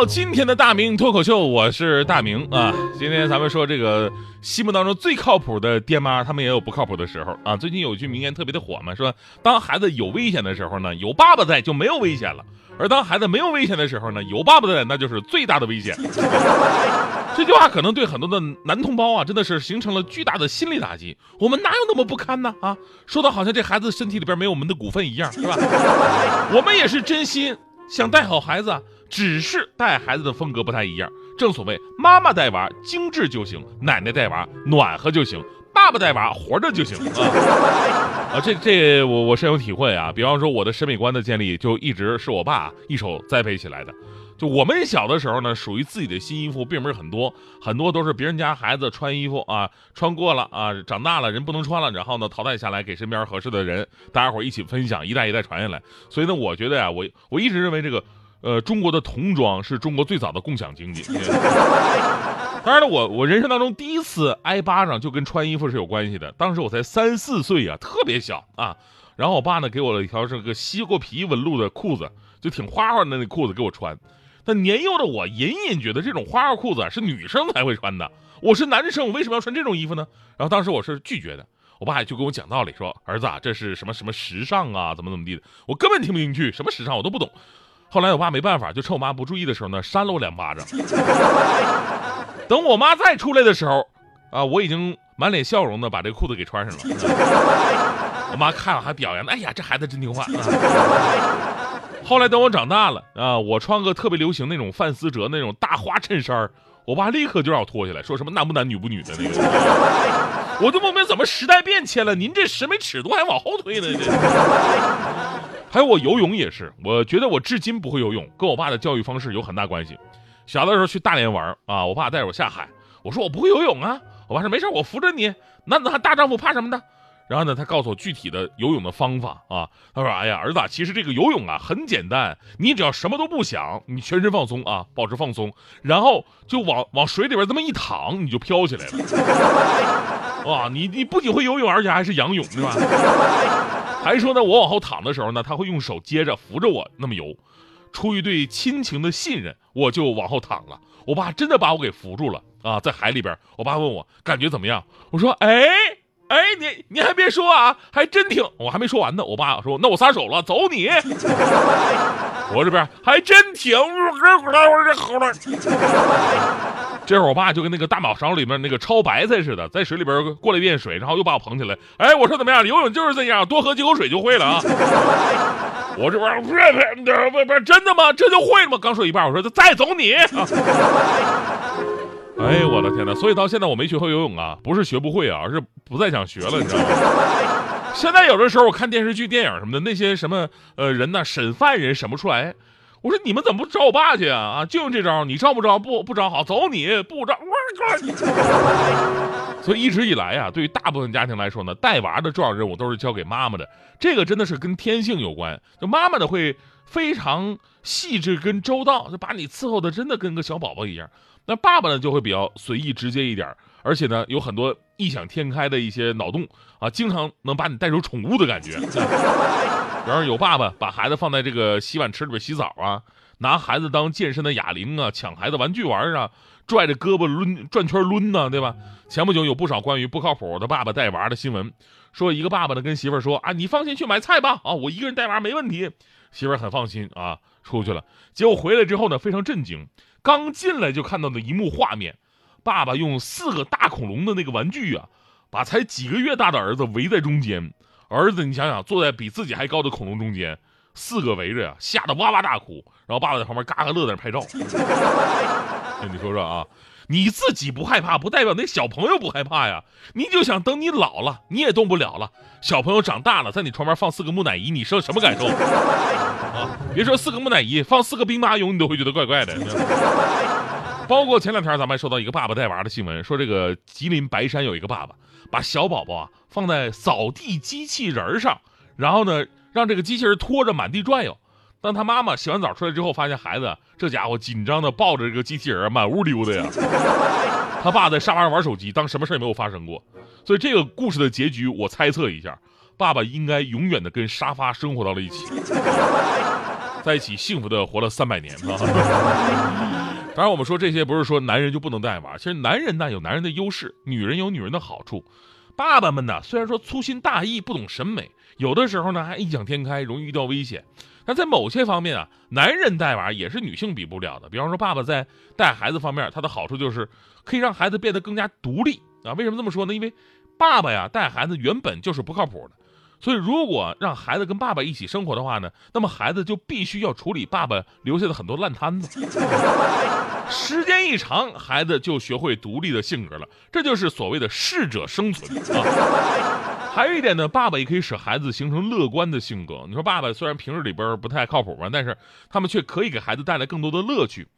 到今天的大明脱口秀，我是大明啊。今天咱们说这个。心目当中最靠谱的爹妈，他们也有不靠谱的时候啊。最近有句名言特别的火嘛，说当孩子有危险的时候呢，有爸爸在就没有危险了；而当孩子没有危险的时候呢，有爸爸在那就是最大的危险。这句话可能对很多的男同胞啊，真的是形成了巨大的心理打击。我们哪有那么不堪呢？啊，说的好像这孩子身体里边没有我们的股份一样，是吧？我们也是真心想带好孩子，只是带孩子的风格不太一样。正所谓，妈妈带娃精致就行，奶奶带娃暖和就行，爸爸带娃活着就行啊！啊，这这我我深有体会啊。比方说，我的审美观的建立就一直是我爸一手栽培起来的。就我们小的时候呢，属于自己的新衣服并不是很多，很多都是别人家孩子穿衣服啊，穿过了啊，长大了人不能穿了，然后呢淘汰下来给身边合适的人，大家伙一起分享，一代一代传下来。所以呢，我觉得呀，我我一直认为这个。呃，中国的童装是中国最早的共享经济。当然了，我我人生当中第一次挨巴掌就跟穿衣服是有关系的。当时我才三四岁啊，特别小啊。然后我爸呢给我了一条这个西瓜皮纹路的裤子，就挺花花的那裤子给我穿。但年幼的我隐隐觉得这种花花裤子是女生才会穿的。我是男生，我为什么要穿这种衣服呢？然后当时我是拒绝的。我爸就跟我讲道理说：“儿子啊，这是什么什么时尚啊，怎么怎么地的。”我根本听不进去，什么时尚我都不懂。后来我爸没办法，就趁我妈不注意的时候呢，扇了我两巴掌。等我妈再出来的时候，啊，我已经满脸笑容的把这个裤子给穿上了。我妈看了还表扬，哎呀，这孩子真听话。后来等我长大了啊，我穿个特别流行那种范思哲那种大花衬衫，我爸立刻就让我脱下来，说什么男不男女不女的那个。我就不明怎么时代变迁了，您这审美尺度还往后推呢？这。还有我游泳也是，我觉得我至今不会游泳，跟我爸的教育方式有很大关系。小的时候去大连玩啊，我爸带着我下海，我说我不会游泳啊，我爸说没事，我扶着你，男子汉大丈夫怕什么的。然后呢，他告诉我具体的游泳的方法啊，他说：“哎呀，儿子，其实这个游泳啊很简单，你只要什么都不想，你全身放松啊，保持放松，然后就往往水里边这么一躺，你就飘起来了。哇，你你不仅会游泳，而且还是仰泳，对吧？”还说呢，我往后躺的时候呢，他会用手接着扶着我那么游。出于对亲情的信任，我就往后躺了。我爸真的把我给扶住了啊，在海里边。我爸问我感觉怎么样，我说哎哎，你你还别说啊，还真挺。我还没说完呢，我爸说那我撒手了，走你。我这边还真挺。这会儿我爸就跟那个大马勺里面那个焯白菜似的，在水里边过了一遍水，然后又把我捧起来。哎，我说怎么样？游泳就是这样，多喝几口水就会了啊！我这边不是不是真的吗？这就会了吗？刚说一半，我说再走你！哎，我的天哪！所以到现在我没学会游泳啊，不是学不会啊，而是不再想学了，你知道吗？现在有的时候我看电视剧、电影什么的，那些什么呃人呢，审犯人审不出来。我说你们怎么不找我爸去啊？啊，就用这招，你招不招？不不招好，走你不招。所以一直以来啊，对于大部分家庭来说呢，带娃的重要任务都是交给妈妈的。这个真的是跟天性有关。就妈妈的会非常细致跟周到，就把你伺候的真的跟个小宝宝一样。那爸爸呢就会比较随意直接一点，而且呢有很多异想天开的一些脑洞啊，经常能把你带入宠物的感觉。然后有爸爸把孩子放在这个洗碗池里边洗澡啊，拿孩子当健身的哑铃啊，抢孩子玩具玩啊，拽着胳膊抡转圈抡呢，对吧？前不久有不少关于不靠谱的爸爸带娃的新闻，说一个爸爸呢跟媳妇说啊，你放心去买菜吧，啊，我一个人带娃没问题。媳妇很放心啊，出去了。结果回来之后呢，非常震惊，刚进来就看到的一幕画面，爸爸用四个大恐龙的那个玩具啊，把才几个月大的儿子围在中间。儿子，你想想，坐在比自己还高的恐龙中间，四个围着呀，吓得哇哇大哭。然后爸爸在旁边嘎嘎乐，在那拍照。你说说啊，你自己不害怕，不代表那小朋友不害怕呀。你就想等你老了，你也动不了了。小朋友长大了，在你床边放四个木乃伊，你是什么感受 啊？别说四个木乃伊，放四个兵马俑，你都会觉得怪怪的。包括前两天咱们还收到一个爸爸带娃的新闻，说这个吉林白山有一个爸爸把小宝宝啊放在扫地机器人上，然后呢让这个机器人拖着满地转悠。当他妈妈洗完澡出来之后，发现孩子这家伙紧张的抱着这个机器人满屋溜达呀。他爸在沙发上玩手机，当什么事也没有发生过。所以这个故事的结局，我猜测一下，爸爸应该永远的跟沙发生活到了一起，在一起幸福的活了三百年啊。当然，我们说这些不是说男人就不能带娃，其实男人呢有男人的优势，女人有女人的好处。爸爸们呢虽然说粗心大意、不懂审美，有的时候呢还异想天开，容易遇到危险。但在某些方面啊，男人带娃也是女性比不了的。比方说，爸爸在带孩子方面，他的好处就是可以让孩子变得更加独立啊。为什么这么说呢？因为爸爸呀带孩子原本就是不靠谱的。所以，如果让孩子跟爸爸一起生活的话呢，那么孩子就必须要处理爸爸留下的很多烂摊子。时间一长，孩子就学会独立的性格了，这就是所谓的适者生存啊。还有一点呢，爸爸也可以使孩子形成乐观的性格。你说爸爸虽然平日里边不太靠谱吧，但是他们却可以给孩子带来更多的乐趣。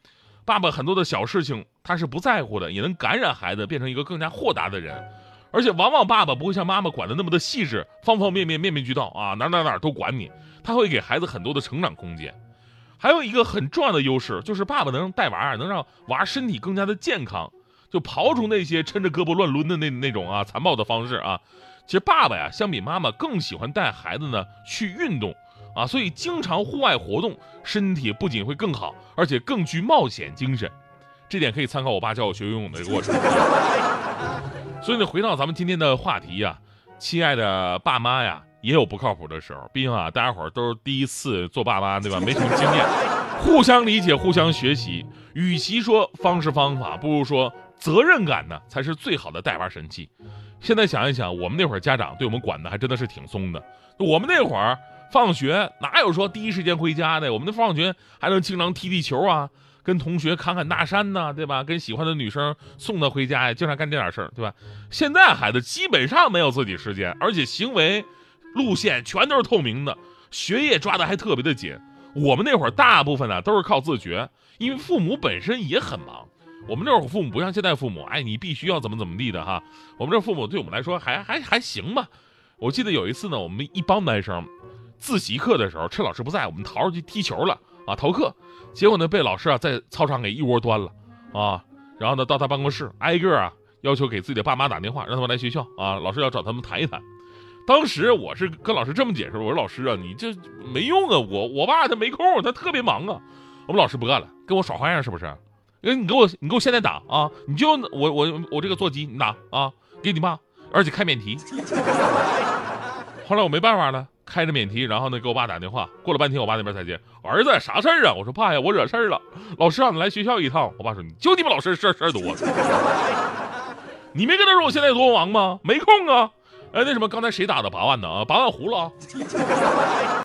爸爸很多的小事情他是不在乎的，也能感染孩子变成一个更加豁达的人。而且往往爸爸不会像妈妈管的那么的细致，方方面面面面俱到啊，哪哪哪都管你。他会给孩子很多的成长空间。还有一个很重要的优势，就是爸爸能带娃，能让娃身体更加的健康。就刨除那些抻着胳膊乱抡的那那种啊残暴的方式啊，其实爸爸呀，相比妈妈更喜欢带孩子呢去运动啊，所以经常户外活动，身体不仅会更好，而且更具冒险精神。这点可以参考我爸教我学游泳的一个过程。所以呢，回到咱们今天的话题呀，亲爱的爸妈呀，也有不靠谱的时候。毕竟啊，大家伙儿都是第一次做爸妈，对吧？没什么经验，互相理解，互相学习。与其说方式方法，不如说责任感呢，才是最好的带娃神器。现在想一想，我们那会儿家长对我们管的还真的是挺松的。我们那会儿放学哪有说第一时间回家的？我们那放学还能经常踢踢球啊。跟同学侃侃大山呢，对吧？跟喜欢的女生送她回家呀，经常干这点事儿，对吧？现在孩子基本上没有自己时间，而且行为路线全都是透明的，学业抓的还特别的紧。我们那会儿大部分呢都是靠自觉，因为父母本身也很忙。我们那会儿父母不像现在父母，哎，你必须要怎么怎么地的哈。我们这父母对我们来说还还还行吧。我记得有一次呢，我们一帮男生自习课的时候，趁老师不在，我们逃出去踢球了。啊，逃课，结果呢被老师啊在操场给一窝端了，啊，然后呢到他办公室挨个啊要求给自己的爸妈打电话，让他们来学校啊，老师要找他们谈一谈。当时我是跟老师这么解释，我说老师啊，你这没用啊，我我爸他没空，他特别忙啊。我们老师不干了，跟我耍花样是不是？哎，你给我你给我现在打啊，你就我我我这个座机你打啊，给你爸，而且开免提。后来我没办法了。开着免提，然后呢给我爸打电话，过了半天，我爸那边才接儿子啥事儿啊？我说爸呀，我惹事儿了，老师让你来学校一趟。我爸说你就你们老师事儿事儿多，你没跟他说我现在有多忙吗？没空啊。哎，那什么，刚才谁打的八万呢？啊，八万胡了啊。